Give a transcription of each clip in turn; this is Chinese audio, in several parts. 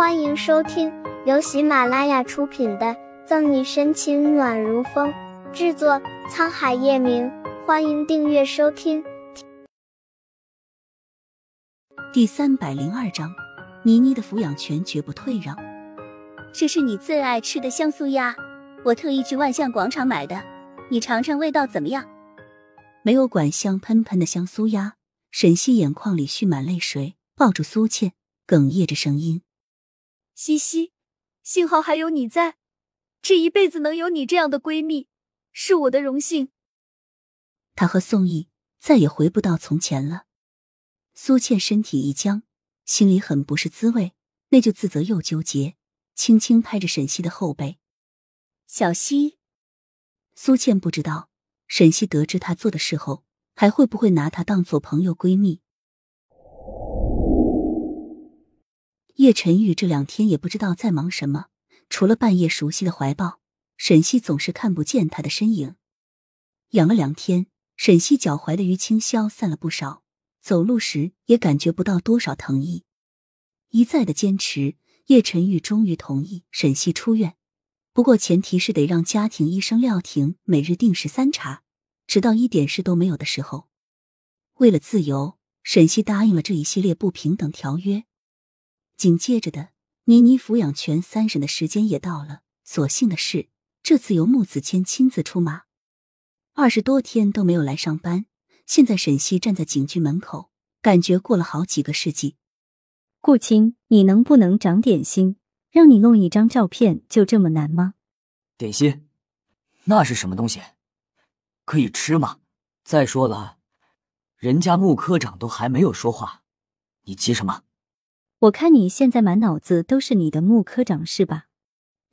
欢迎收听由喜马拉雅出品的《赠你深情暖如风》，制作沧海夜明。欢迎订阅收听。第三百零二章，妮妮的抚养权绝不退让。这是你最爱吃的香酥鸭，我特意去万象广场买的，你尝尝味道怎么样？没有管香喷喷的香酥鸭，沈西眼眶里蓄满泪水，抱住苏倩，哽咽着声音。西西，幸好还有你在，这一辈子能有你这样的闺蜜，是我的荣幸。他和宋毅再也回不到从前了。苏倩身体一僵，心里很不是滋味，那就自责又纠结，轻轻拍着沈西的后背：“小西。”苏倩不知道沈西得知她做的事后，还会不会拿她当做朋友闺蜜。叶晨玉这两天也不知道在忙什么，除了半夜熟悉的怀抱，沈西总是看不见他的身影。养了两天，沈西脚踝的淤青消散了不少，走路时也感觉不到多少疼意。一再的坚持，叶晨玉终于同意沈西出院，不过前提是得让家庭医生廖婷每日定时三查，直到一点事都没有的时候。为了自由，沈西答应了这一系列不平等条约。紧接着的，妮妮抚养权三审的时间也到了。所幸的是，这次由穆子谦亲自出马，二十多天都没有来上班。现在沈西站在警局门口，感觉过了好几个世纪。顾青，你能不能长点心？让你弄一张照片就这么难吗？点心？那是什么东西？可以吃吗？再说了，人家穆科长都还没有说话，你急什么？我看你现在满脑子都是你的穆科长是吧？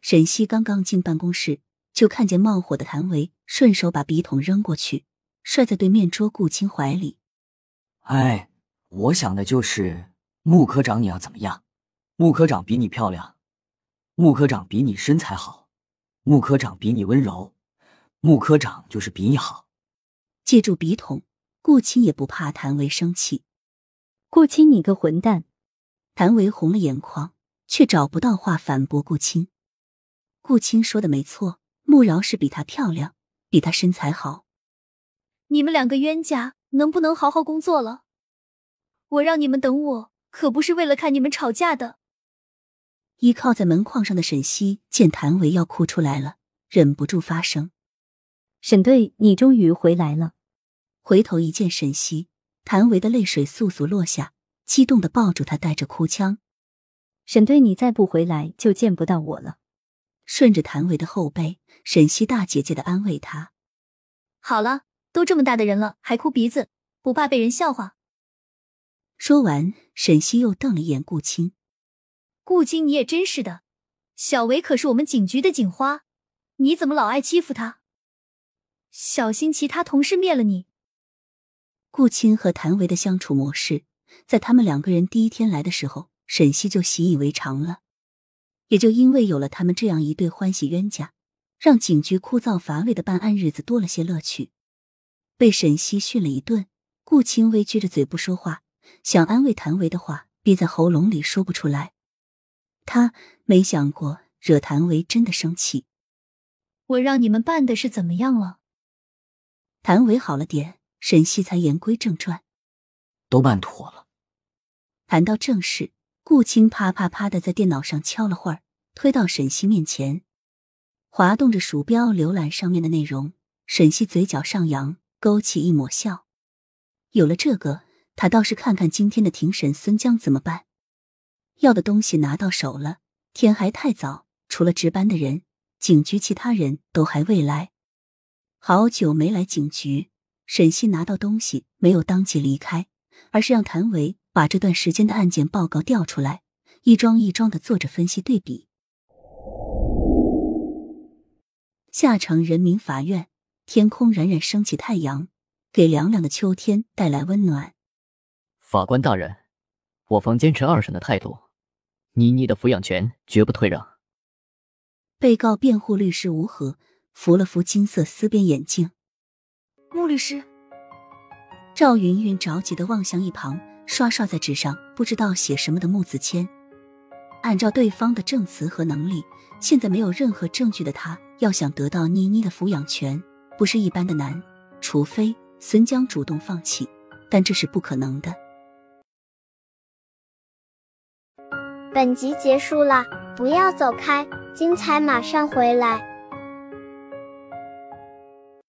沈西刚刚进办公室，就看见冒火的谭维，顺手把笔筒扔过去，摔在对面桌顾青怀里。哎，我想的就是穆科长你要怎么样？穆科长比你漂亮，穆科长比你身材好，穆科长比你温柔，穆科长就是比你好。借助笔筒，顾青也不怕谭维生气。顾青，你个混蛋！谭维红了眼眶，却找不到话反驳顾青。顾青说的没错，穆饶是比她漂亮，比她身材好。你们两个冤家，能不能好好工作了？我让你们等我，可不是为了看你们吵架的。依靠在门框上的沈西见谭维要哭出来了，忍不住发声：“沈队，你终于回来了。”回头一见沈西，谭维的泪水簌簌落下。激动的抱住他，带着哭腔：“沈队，你再不回来就见不到我了。”顺着谭维的后背，沈西大姐姐的安慰他：“好了，都这么大的人了，还哭鼻子，不怕被人笑话。”说完，沈西又瞪了一眼顾青：“顾青，你也真是的，小维可是我们警局的警花，你怎么老爱欺负他？小心其他同事灭了你。”顾青和谭维的相处模式。在他们两个人第一天来的时候，沈西就习以为常了。也就因为有了他们这样一对欢喜冤家，让警局枯燥乏味的办案日子多了些乐趣。被沈西训了一顿，顾清微撅着嘴不说话，想安慰谭维的话憋在喉咙里说不出来。他没想过惹谭维真的生气。我让你们办的是怎么样了？谭维好了点，沈西才言归正传：都办妥了。谈到正事，顾青啪啪啪的在电脑上敲了会儿，推到沈西面前，滑动着鼠标浏览上面的内容。沈西嘴角上扬，勾起一抹笑。有了这个，他倒是看看今天的庭审孙江怎么办。要的东西拿到手了，天还太早，除了值班的人，警局其他人都还未来。好久没来警局，沈西拿到东西没有当即离开，而是让谭维。把这段时间的案件报告调出来，一桩一桩的做着分析对比。下城人民法院，天空冉冉升起太阳，给凉凉的秋天带来温暖。法官大人，我方坚持二审的态度，妮妮的抚养权绝不退让。被告辩护律师吴和扶了扶金色丝边眼镜。穆律师，赵云云着急的望向一旁。刷刷在纸上不知道写什么的穆子谦，按照对方的证词和能力，现在没有任何证据的他，要想得到妮妮的抚养权，不是一般的难。除非孙江主动放弃，但这是不可能的。本集结束了，不要走开，精彩马上回来。